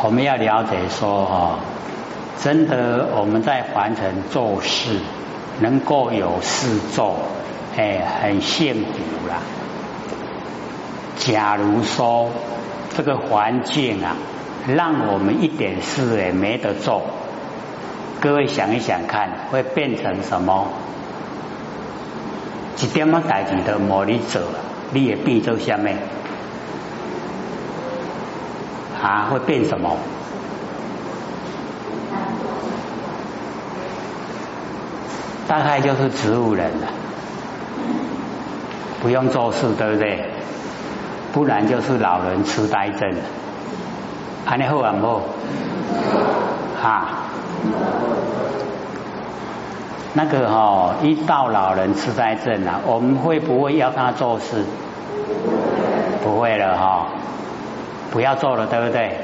我们要了解说哦，真的我们在凡尘做事，能够有事做，哎，很幸福啦。假如说这个环境啊，让我们一点事也没得做，各位想一想看，会变成什么？一点么代志都冇你做，你也变做下面啊？会变什么？大概就是植物人了，不用做事，对不对？不然就是老人痴呆症了，安尼好啊，好啊。那个哈，一到老人痴呆症了，我们会不会要他做事？不会了哈，不要做了，对不对？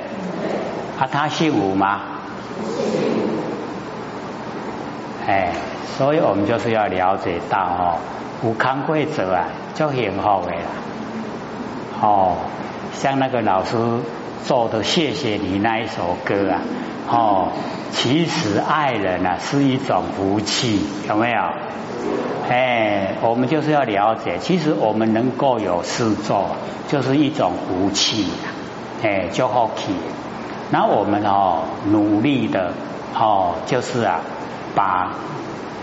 啊，他姓吴吗？哎，所以我们就是要了解到哦，吴康贵者啊，就很好的啦。哦，像那个老师做的《谢谢你》那一首歌啊，哦，其实爱人啊是一种福气，有没有？哎，我们就是要了解，其实我们能够有事做，就是一种福气，哎，就好气。那我们哦，努力的哦，就是啊，把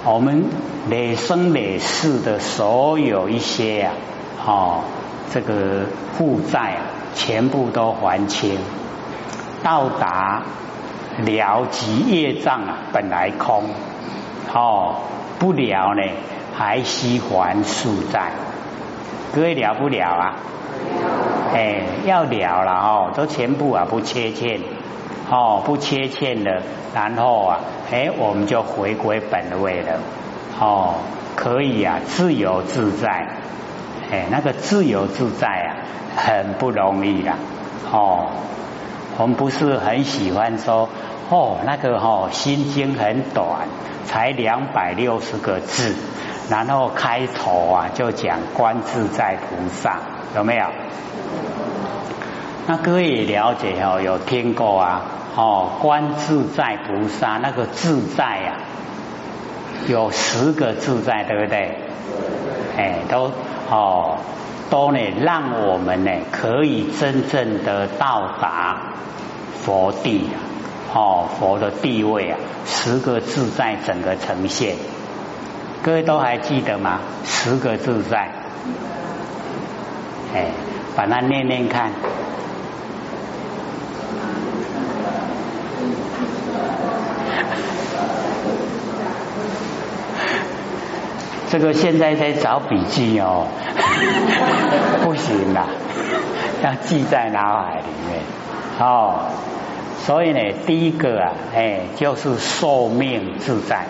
我们累生累世的所有一些呀，哦。这个负债啊，全部都还清，到达了极业障啊，本来空哦，不了呢，还需还数债，各位了不了啊？哎，要了了哦，都全部啊不缺欠哦，不缺欠的，然后啊，哎，我们就回归本位了哦，可以啊，自由自在。哎，那个自由自在啊，很不容易啦。哦，我们不是很喜欢说，哦，那个哦，心经很短，才两百六十个字，然后开头啊就讲观自在菩萨，有没有？那各位也了解哦，有听过啊？哦，观自在菩萨那个自在啊，有十个自在，对不对？哎，都。哦，都呢，让我们呢可以真正的到达佛地啊！哦，佛的地位啊，十个自在整个呈现，各位都还记得吗？十个自在，哎，把它念念看。这个现在在找笔记哦，不行啦，要记在脑海里面哦。所以呢，第一个啊，哎，就是寿命自在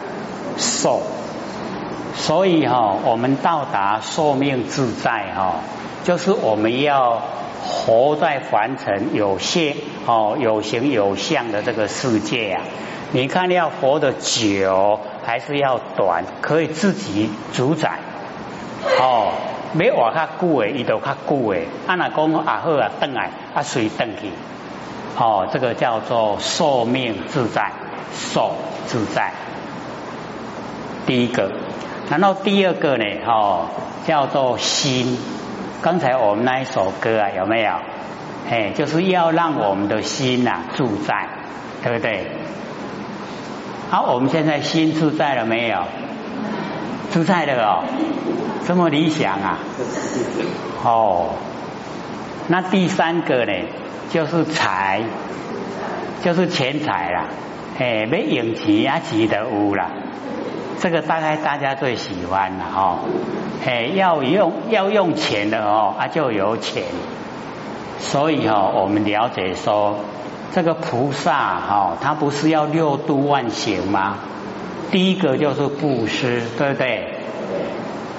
寿。所以哈，我们到达寿命自在哈，就是我们要活在凡尘有限哦有形有相的这个世界啊。你看要活得久。还是要短，可以自己主宰哦。没活较久诶，伊都较久诶。啊，那讲啊好啊，等来啊随等去哦。这个叫做寿命自在，寿自在。第一个，然后第二个呢？哦，叫做心。刚才我们那一首歌啊，有没有？哎，就是要让我们的心呐住在，对不对？好，我们现在心住在了没有？住在了哦，这么理想啊？哦，那第三个呢，就是财，就是钱财啦。哎，没用钱啊，钱的有啦。这个大概大家最喜欢了哦。哎，要用要用钱的哦，啊就有钱。所以哈，我们了解说。这个菩萨哈，他不是要六度万行吗？第一个就是布施，对不对？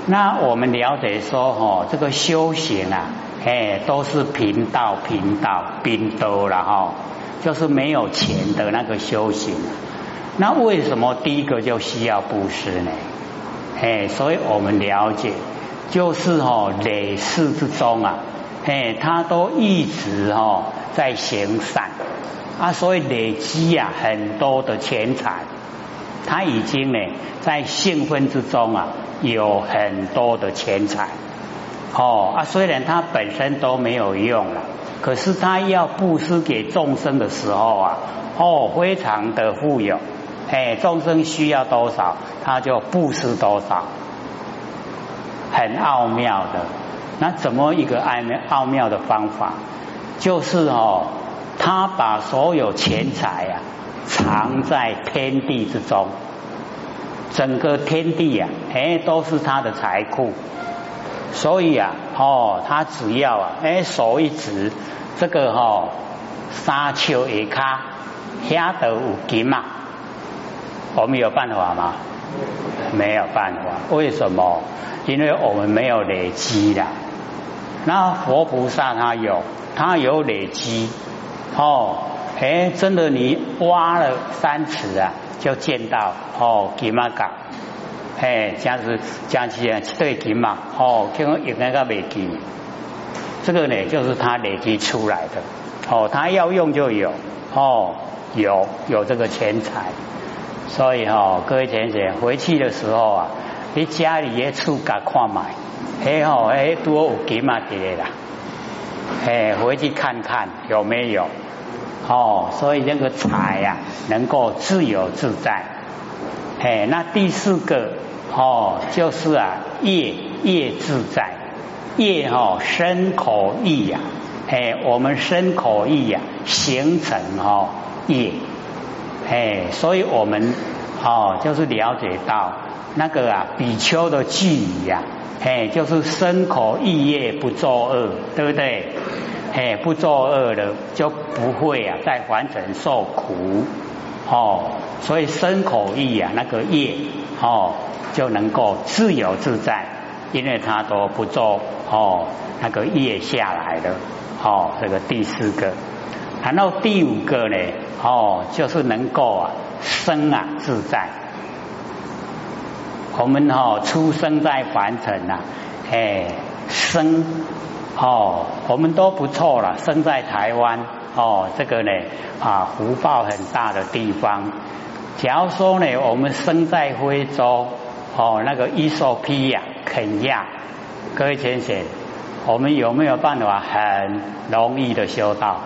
那我们了解说哈，这个修行啊，哎，都是贫道贫道贫道了哈，就是没有钱的那个修行。那为什么第一个就需要布施呢？哎，所以我们了解，就是哈累世之中啊，哎，他都一直哈在行善。啊，所以累积啊很多的钱财，他已经呢在兴奋之中啊有很多的钱财。哦啊，虽然他本身都没有用了，可是他要布施给众生的时候啊，哦，非常的富有。哎，众生需要多少，他就布施多少，很奥妙的。那怎么一个奥妙奥妙的方法？就是哦，他把所有钱财啊藏在天地之中，整个天地啊，哎，都是他的财库。所以啊，哦，他只要啊，哎，手一指，这个哦沙丘一卡，下得有金嘛。我们有办法吗？没有办法。为什么？因为我们没有累积的。那佛菩萨他有，他有累积。哦，哎，真的，你挖了三尺啊，就见到哦金马港。哎，这样子讲起来，对金嘛，哦，听说有那个美金。这个呢，就是他累积出来的。哦，他要用就有。哦，有有这个钱财。所以哈，各位姐姐回去的时候啊，你家里也出家看买，哎吼哎多有金啊的啦，哎回去看看有没有。哦，所以那个财呀能够自由自在，哎那第四个哦就是啊业业自在业哈身口意呀，哎我们身口意呀形成哈业。哎，所以我们哦，就是了解到那个啊，比丘的句语呀，哎，就是身口意业不作恶，对不对？哎，不作恶的就不会啊，在凡尘受苦哦。所以身口意啊，那个业哦，就能够自由自在，因为他都不做哦，那个业下来的哦，这个第四个。谈到第五个呢，哦，就是能够啊生啊自在。我们哦出生在凡尘呐，哎生哦，我们都不错了，生在台湾哦，这个呢啊福报很大的地方。假如说呢，我们生在非洲哦，那个伊索比亚、肯亚，各位先生，我们有没有办法很容易的修道？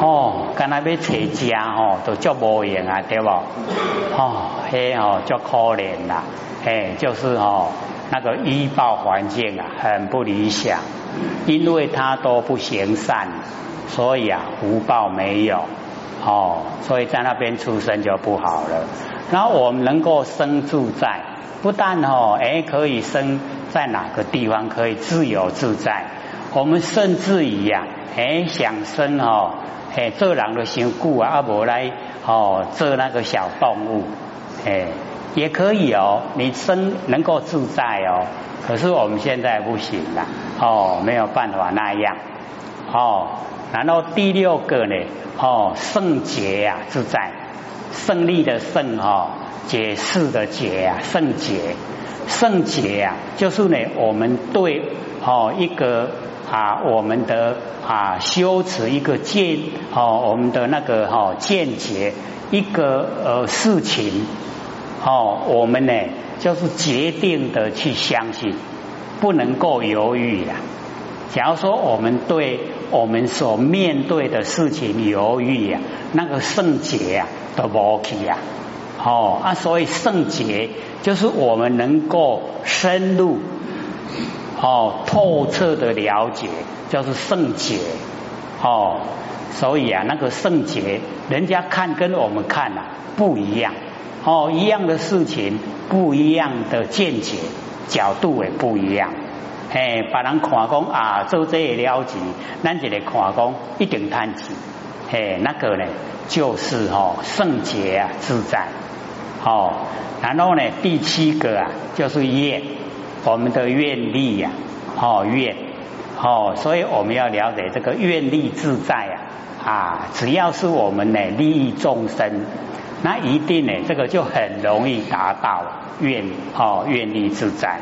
哦，跟那边持家哦，都叫无用啊，对不？哦，嘿哦，叫可怜啦，嘿，就是哦，那个医报环境啊，很不理想，因为他都不行善，所以啊，福报没有哦，所以在那边出生就不好了。然后我们能够生住在，不但哦，哎，可以生在哪个地方，可以自由自在。我们甚至于呀，哎，想生哦，哎，做人的辛苦啊，阿伯来哦，做那个小动物，哎，也可以哦，你生能够自在哦。可是我们现在不行了，哦，没有办法那样，哦。然后第六个呢，哦，圣洁呀，自在，胜利的胜哦，解释的解啊，圣洁，圣洁呀，就是呢，我们对哦一个。啊，我们的啊修持一个见哦，我们的那个哈见解一个呃事情哦，我们呢就是决定的去相信，不能够犹豫呀。假如说我们对我们所面对的事情犹豫呀，那个圣洁呀都无去呀。哦啊，所以圣洁就是我们能够深入。哦，透彻的了解就是圣洁哦，所以啊，那个圣洁，人家看跟我们看啊不一样哦，一样的事情，不一样的见解，角度也不一样。哎，把人看讲啊，做这些了解，咱这个看讲一定叹气。哎，那个呢，就是哦，圣洁啊，自在。哦，然后呢，第七个啊，就是业。我们的愿力呀，哦愿，哦，所以我们要了解这个愿力自在啊，啊，只要是我们呢利益众生，那一定呢这个就很容易达到愿，哦愿力自在，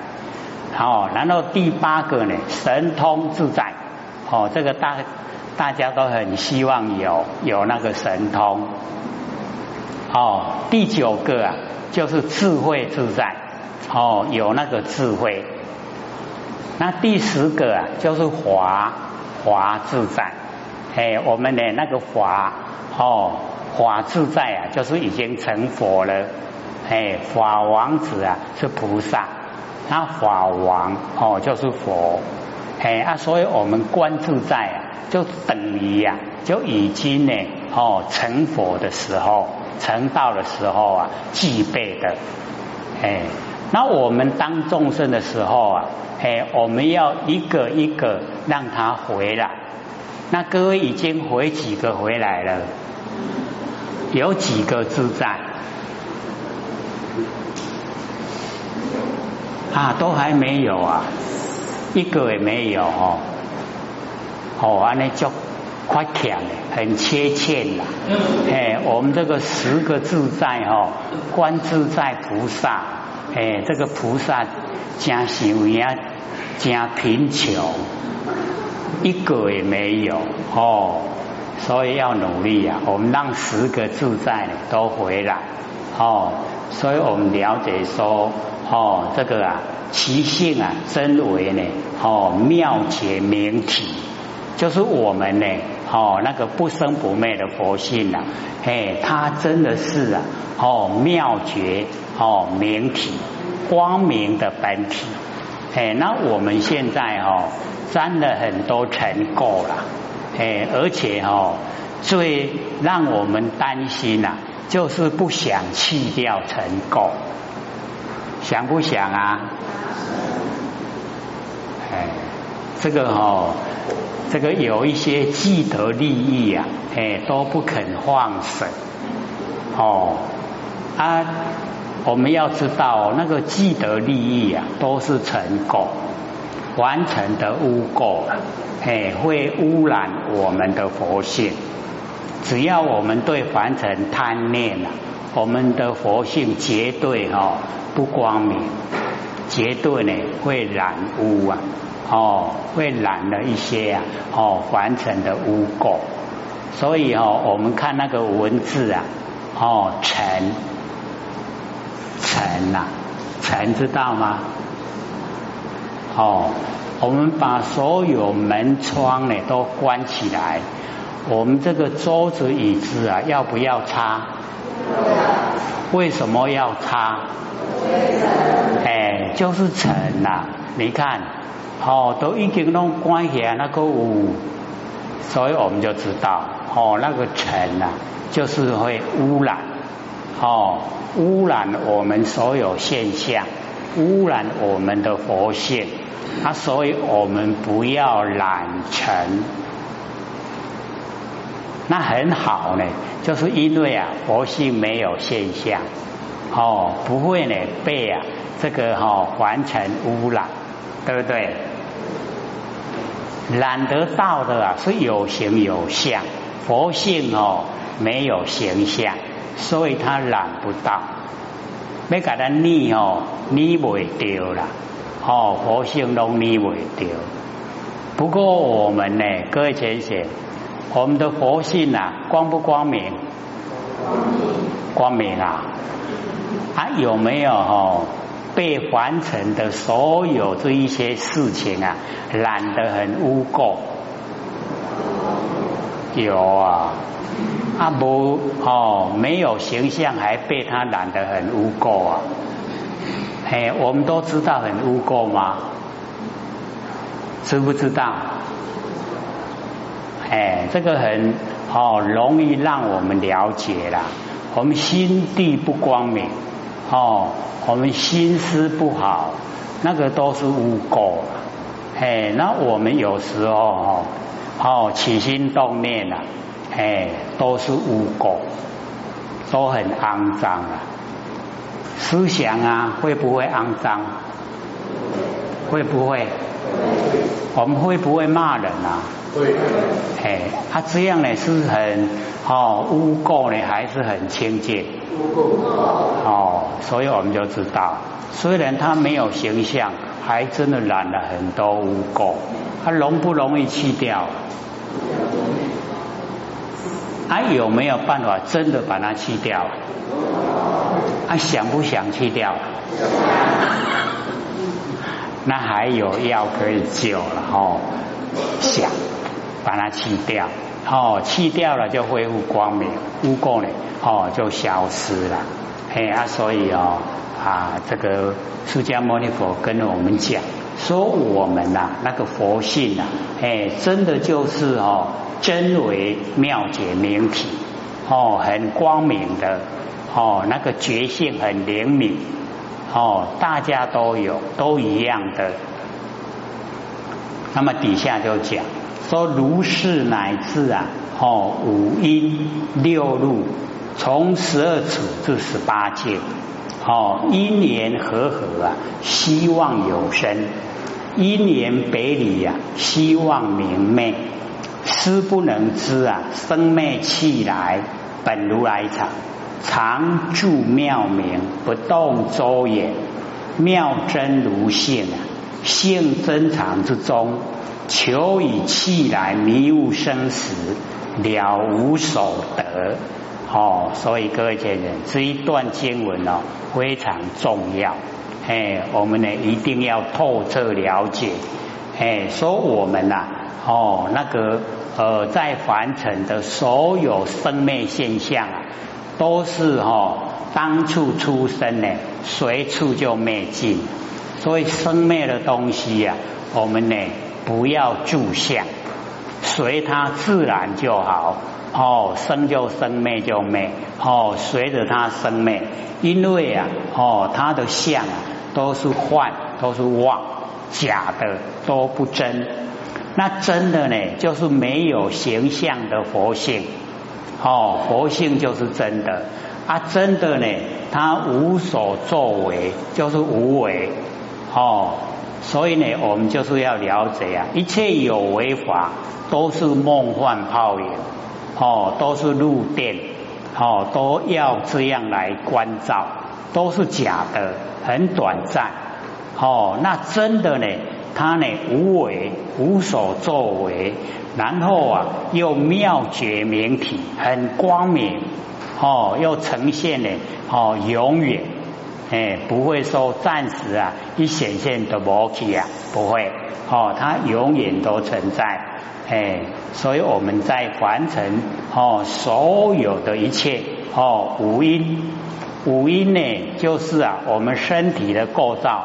哦，然后第八个呢神通自在，哦这个大大家都很希望有有那个神通。哦，第九个啊，就是智慧自在。哦，有那个智慧。那第十个啊，就是华华自在。哎，我们的那个华哦，华自在啊，就是已经成佛了。哎，法王子啊是菩萨，那法王哦就是佛。哎啊，所以我们观自在啊，就等于呀，就已经呢哦成佛的时候，成道的时候啊具备的。哎，那我们当众生的时候啊，哎，我们要一个一个让他回来。那各位已经回几个回来了？有几个自在？啊，都还没有啊，一个也没有哦。哦，安尼就快强了，很切切啦。哎，我们这个十个自在哦，观自在菩萨，哎，这个菩萨加修呀，加贫穷。一个也没有哦，所以要努力啊！我们让十个自在都回来哦，所以我们了解说哦，这个啊，其性啊，真为呢哦，妙解明体，就是我们呢哦，那个不生不灭的佛性呐，哎，它真的是啊哦，妙觉哦，明体，光明的本体，哎，那我们现在哦。沾了很多尘垢了，哎，而且哦，最让我们担心呐，就是不想去掉尘垢，想不想啊？哎，这个哦，这个有一些既得利益啊，哎，都不肯放手，哦，啊，我们要知道那个既得利益啊，都是尘垢。完成的污垢，哎，会污染我们的佛性。只要我们对凡尘贪念啊，我们的佛性绝对哈不光明，绝对呢会染污啊，哦，会染了一些啊，哦，凡尘的污垢。所以哦，我们看那个文字啊，哦，尘，尘呐，尘知道吗？哦，我们把所有门窗呢都关起来。我们这个桌子椅子啊，要不要擦？为什么要擦？哎，就是尘呐！你看，哦，都已经弄关起来那个屋，所以我们就知道，哦，那个尘呐，就是会污染，哦，污染我们所有现象，污染我们的佛性。啊，所以我们不要染尘，那很好呢。就是因为啊，佛性没有现象，哦，不会呢被啊这个哈凡尘污染，对不对？染得到的啊是有形有相，佛性哦没有形象，所以它染不到。没给他逆哦，逆不掉了。哦，佛性容你为丢。不过我们呢，各位先生，我们的佛性啊，光不光明？光明啊！还有没有哦？被凡尘的所有这一些事情啊，染得很污垢？有啊，啊不哦，没有形象，还被他染得很污垢啊！哎，我们都知道很污垢吗？知不知道？哎，这个很哦，容易让我们了解啦。我们心地不光明，哦，我们心思不好，那个都是污垢。哎，那我们有时候哦，哦起心动念啊，哎，都是污垢，都很肮脏啊。思想啊，会不会肮脏？会不会？我们会不会骂人啊？会。哎，他这样呢是很哦污垢呢，还是很清洁？污垢。哦，所以我们就知道，虽然他没有形象，还真的染了很多污垢。他容不容易去掉？还有没有办法真的把它去掉？啊，想不想去掉？那还有药可以救了哦，想把它去掉，哦，去掉了就恢复光明，污垢呢，哦，就消失了。哎啊，所以哦啊，这个释迦牟尼佛跟我们讲，说我们呐那个佛性呐，哎，真的就是哦真为妙解明体，哦，很光明的，哦，那个觉性很灵敏。哦，大家都有，都一样的。那么底下就讲说，如是乃至啊，哦，五阴六路，从十二处至十八界，哦，因缘和合啊，希望有生；因缘北里啊，希望明媚。思不能知啊，生灭气来，本如来藏。常住妙明，不动周也。妙真如性啊，性真常之中，求以气来迷悟生死，了无所得。哦，所以各位家人，这一段经文哦非常重要。哎，我们呢一定要透彻了解。哎，说我们呐，哦，那个呃，在凡尘的所有生灭现象啊。都是哈，当处出生呢，随处就灭尽。所以生灭的东西呀，我们呢不要住相，随它自然就好。哦，生就生，灭就灭。哦，随着它生灭，因为啊，哦，它的相啊都是幻，都是妄，假的都不真。那真的呢，就是没有形象的佛性。哦，佛性就是真的啊，真的呢，他无所作为，就是无为。哦，所以呢，我们就是要了解啊，一切有为法都是梦幻泡影，哦，都是入电，哦，都要这样来关照，都是假的，很短暂。哦，那真的呢？他呢无为，无所作为，然后啊又妙觉明体，很光明哦，又呈现呢哦永远哎不会说暂时啊一显现的魔体啊不会哦，它永远都存在哎，所以我们在凡尘哦所有的一切哦五阴五阴呢就是啊我们身体的构造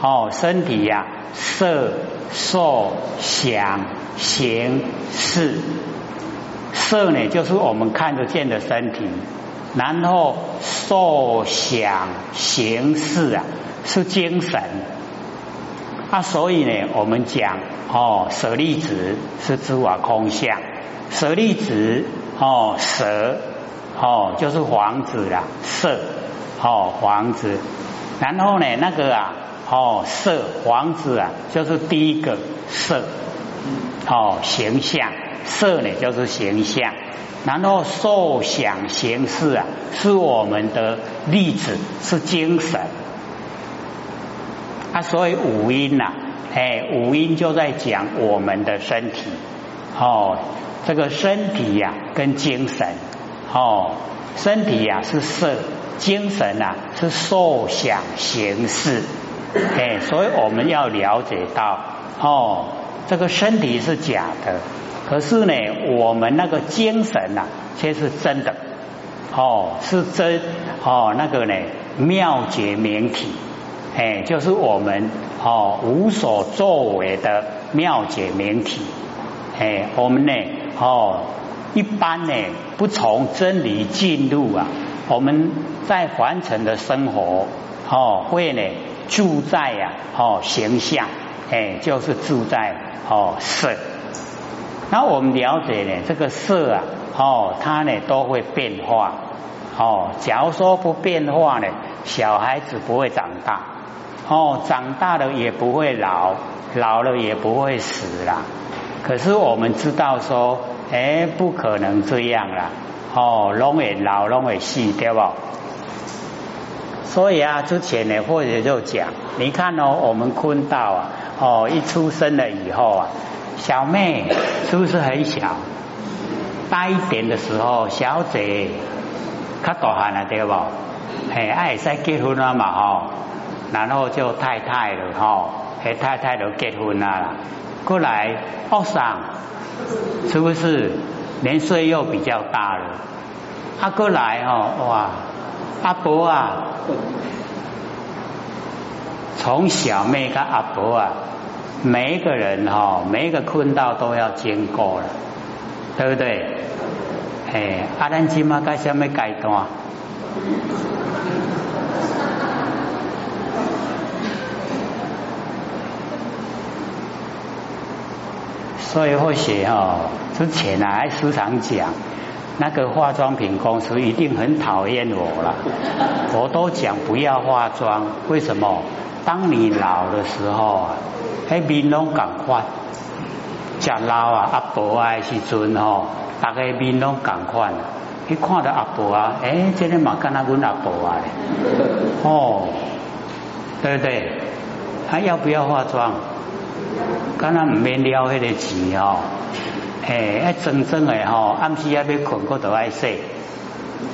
哦身体呀。色、受、想、行、识。色呢，就是我们看得见的身体；然后受、想、行、识啊，是精神。啊，所以呢，我们讲哦，舍利子是诸法空相，舍利子哦，舍哦，就是黄子啦，色哦，黄子。然后呢，那个啊。哦，色黄子啊，就是第一个色，哦，形象色呢，就是形象。然后受想行识啊，是我们的例子，是精神。啊，所以五音呐，哎，五音就在讲我们的身体。哦，这个身体呀，跟精神，哦，身体呀是色，精神呐是受想行识。哎，所以我们要了解到，哦，这个身体是假的，可是呢，我们那个精神呐，却是真的，哦，是真，哦，那个呢，妙觉明体，哎，就是我们哦无所作为的妙觉明体，哎，我们呢，哦，一般呢，不从真理进入啊，我们在凡尘的生活，哦，会呢。住在呀，哦，形象，哎，就是住在哦色。那我们了解呢，这个色啊，哦，它呢都会变化，哦，假如说不变化呢，小孩子不会长大，哦，长大了也不会老，老了也不会死啦。可是我们知道说，哎，不可能这样啦，哦，龙也老，拢会死，对不？所以啊，之前呢，或者就讲，你看哦，我们坤道啊，哦，一出生了以后啊，小妹是不是很小？大一点的时候，小姐较大汉了对不？嘿，爱使结婚了嘛吼，然后就太太了吼，嘿太太都结婚了，过来后上是不是年岁又比较大了？他过来哦，哇，阿伯啊，从小妹跟阿伯啊，每一个人哈，每一个困道都要经过了，对不对？哎，阿兰今嘛该什么阶段？所以或许哈，之前啊还时常讲，那个化妆品公司一定很讨厌我了。我都讲不要化妆，为什么？当你老的时候啊，哎面拢赶快，食老啊阿婆啊时阵吼，大家面拢赶快。你看到阿婆啊，诶，这个嘛跟那阮阿婆啊，哦，对不对？还要不要化妆？敢若唔免了迄个钱吼，诶，一整整的吼，暗时也要困，我都爱洗。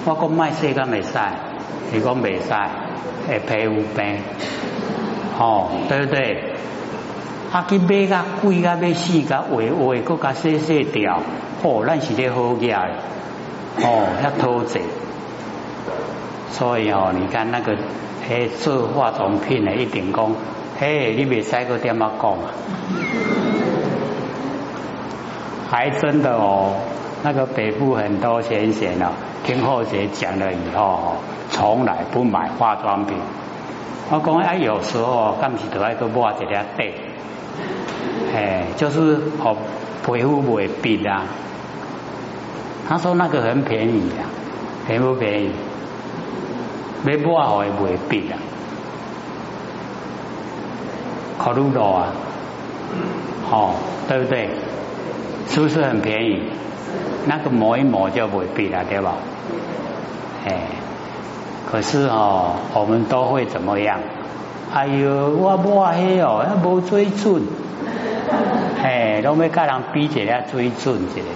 我讲卖洗敢未使，伊讲未使，会皮肤病，吼，对不对？啊，去买甲贵甲要死甲画画，搁甲洗洗掉，哦，咱是咧好嘢，哦，遐偷济。所以哦，你看那个诶做化妆品诶一定讲。嘿，你未使个点么讲啊？还真的哦，那个北部很多先生哦，听后姐讲了以后，从来不买化妆品。我讲哎，有时候干起都爱个抹一点底，哎，就是哦皮肤不会变啊。他说那个很便宜啊，便不便宜？没抹好会不会变啊？考虑到啊，好，对不对？是不是很便宜？那个磨一磨就未必了，对吧？哎，可是哦，我们都会怎么样？哎呦，我抹黑哦，那无水准，哎，都没跟人比起来水准之类的。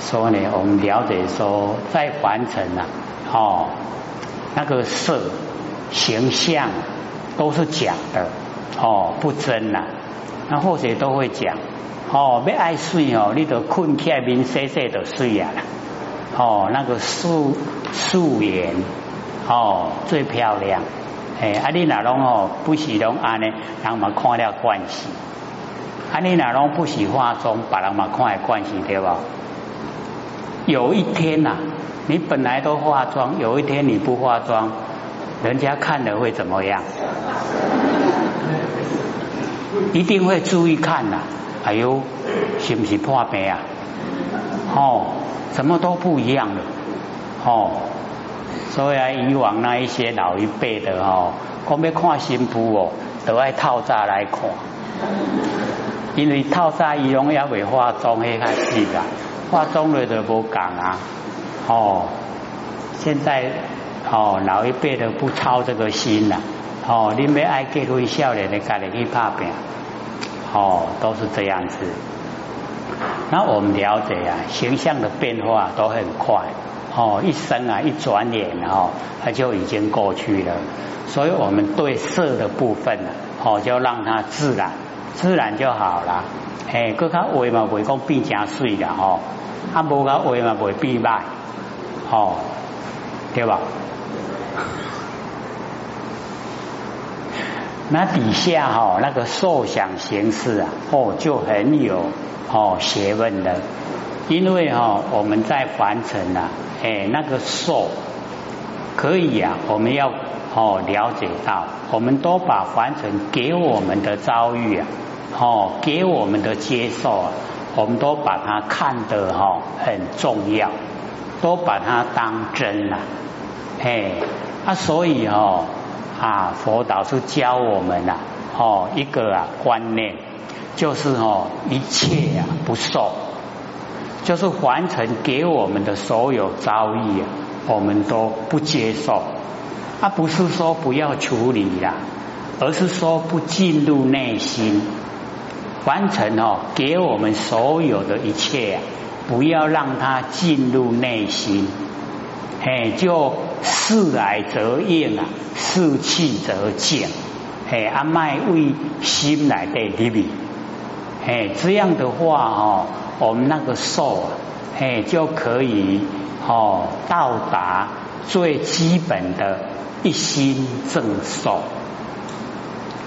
所以呢，我们了解说，在凡尘啊，哦，那个色形象。都是假的哦，不真呐。那或者都会讲哦，要爱睡哦，你得困起来面洗洗就睡啊。哦，那个素素颜哦最漂亮。哎，啊你那拢哦不喜拢安呢，人嘛看了关系。啊你那拢不喜化妆，把人嘛看了关系对吧？有一天呐，你本来都化妆，有一天你不化妆。人家看了会怎么样？一定会注意看呐！哎呦，是不是破病啊？哦，什么都不一样了。哦，所以啊，以往那一些老一辈的哦，讲要看新妇哦，都爱套纱来看，因为套纱仪容也未化妆迄开始啦，化妆了就无讲啊。哦，现在。哦，老一辈的不操这个心呐，哦，你们爱结婚少年的家里去拍病，哦，都是这样子。那我们了解啊，形象的变化都很快，哦，一生啊，一转眼哦，它就已经过去了。所以我们对色的部分呢，哦，就让它自然，自然就好了。哎，搁较话嘛，袂讲变正水啦，吼，啊，无较话嘛，袂变歹，哦，对吧？那底下哈那个受想行识啊，哦就很有哦学问的，因为哈我们在凡尘啊，哎那个受可以啊，我们要哦了解到，我们都把凡尘给我们的遭遇啊，哦给我们的接受啊，我们都把它看得哈很重要，都把它当真了，哎啊所以哦。啊，佛导是教我们呐，哦，一个啊观念，就是哦，一切啊不受，就是凡尘给我们的所有遭遇啊，我们都不接受。啊，不是说不要处理呀，而是说不进入内心。凡尘哦，给我们所有的一切啊，不要让它进入内心，嘿，就事来则应啊，事去则静，嘿，阿麦为心来的里面，哎，这样的话哦，我们那个受啊，哎，就可以哦到达最基本的一心正受，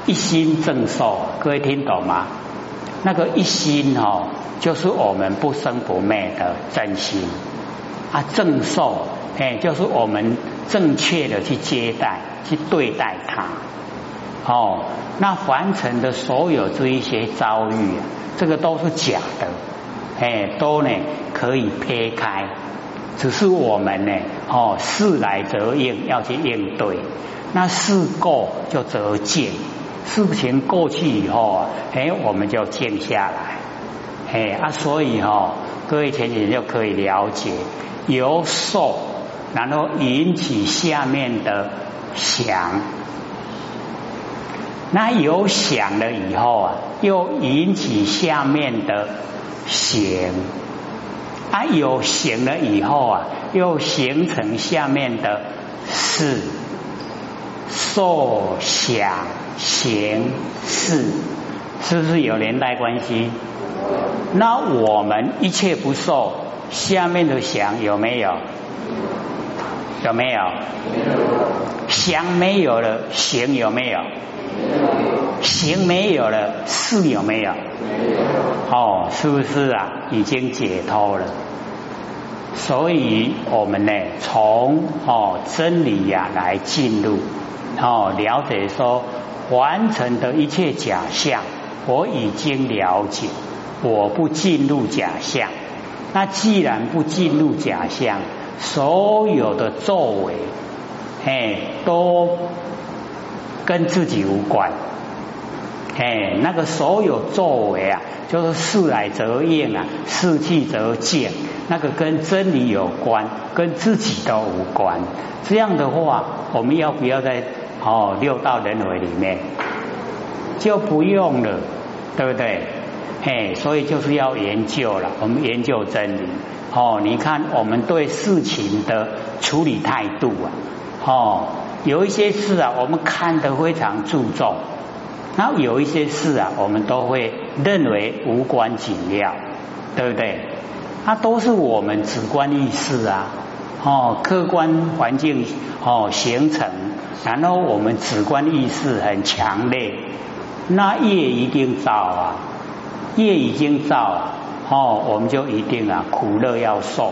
一心正受，各位听懂吗？那个一心哦。就是我们不生不灭的真心啊，正受哎，就是我们正确的去接待、去对待它。哦，那凡尘的所有这一些遭遇，这个都是假的，哎，都呢可以撇开，只是我们呢，哦，事来则应，要去应对。那事过就则静，事情过去以后啊，哎，我们就静下来。哎啊，所以哈，各位前人就可以了解，由受，然后引起下面的想，那有想了以后啊，又引起下面的行，啊有行了以后啊，又形成下面的事，受想行识，是不是有连带关系？那我们一切不受，下面的想有没有？有没有？想没有了，行有没有？行没有了，事有没有？哦，是不是啊？已经解脱了。所以我们呢，从哦真理呀来进入哦了解说，完成的一切假象，我已经了解。我不进入假象，那既然不进入假象，所有的作为，哎，都跟自己无关，哎，那个所有作为啊，就是事来则应啊，事去则见，那个跟真理有关，跟自己都无关。这样的话，我们要不要在哦六道轮回里面就不用了，对不对？嘿，所以就是要研究了。我们研究真理，哦，你看我们对事情的处理态度啊，哦，有一些事啊，我们看得非常注重，那有一些事啊，我们都会认为无关紧要，对不对？那都是我们主观意识啊，哦，客观环境哦形成，然后我们主观意识很强烈，那业一定造啊。业已经造了，哦，我们就一定啊苦乐要受，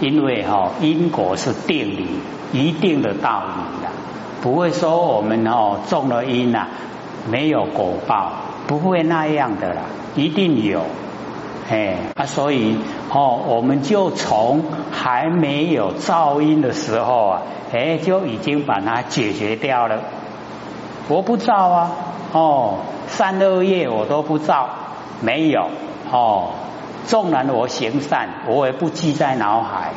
因为哈因果是定理，一定的道理的，不会说我们哦种了因呐没有果报，不会那样的啦，一定有，哎啊所以哦我们就从还没有造因的时候啊，哎就已经把它解决掉了，我不造啊，哦三恶业我都不造。没有。哦，纵然我行善，我也不记在脑海，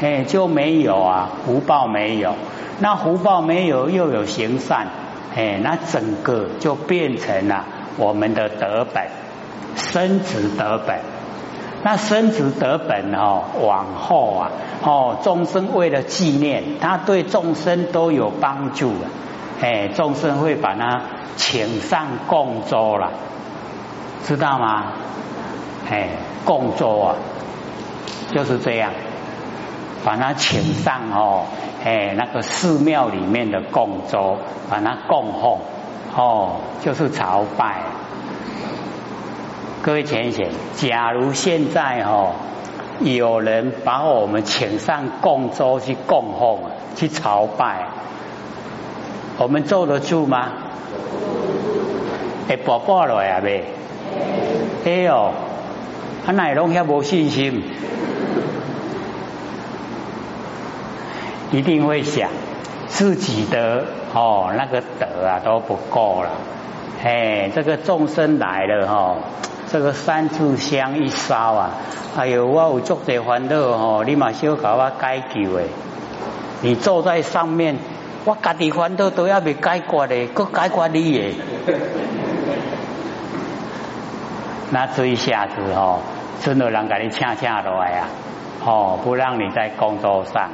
哎，就没有啊，福报没有，那福报没有，又有行善，哎，那整个就变成了我们的德本，生子德本，那生子德本哦，往后啊，哦，众生为了纪念，他对众生都有帮助，哎，众生会把他请上供桌了。知道吗？哎，供桌啊，就是这样，把它请上哦，哎，那个寺庙里面的供桌，把它供奉哦，就是朝拜。各位浅显，假如现在哦，有人把我们请上供桌去供奉、去朝拜，我们坐得住吗？会 bỏ bỏ 落啊呗？哎呦，他乃拢遐无信心，一定会想自己的哦那个德啊都不够了，哎，这个众生来了哈，这个三炷香一烧啊，哎呦，我有足多烦恼哦，你嘛小搞我解救诶，你坐在上面，我家己烦恼都要被解决的，搁解决你诶。那这一下子哦，真的人给你掐掐落来啊，哦，不让你在工作上。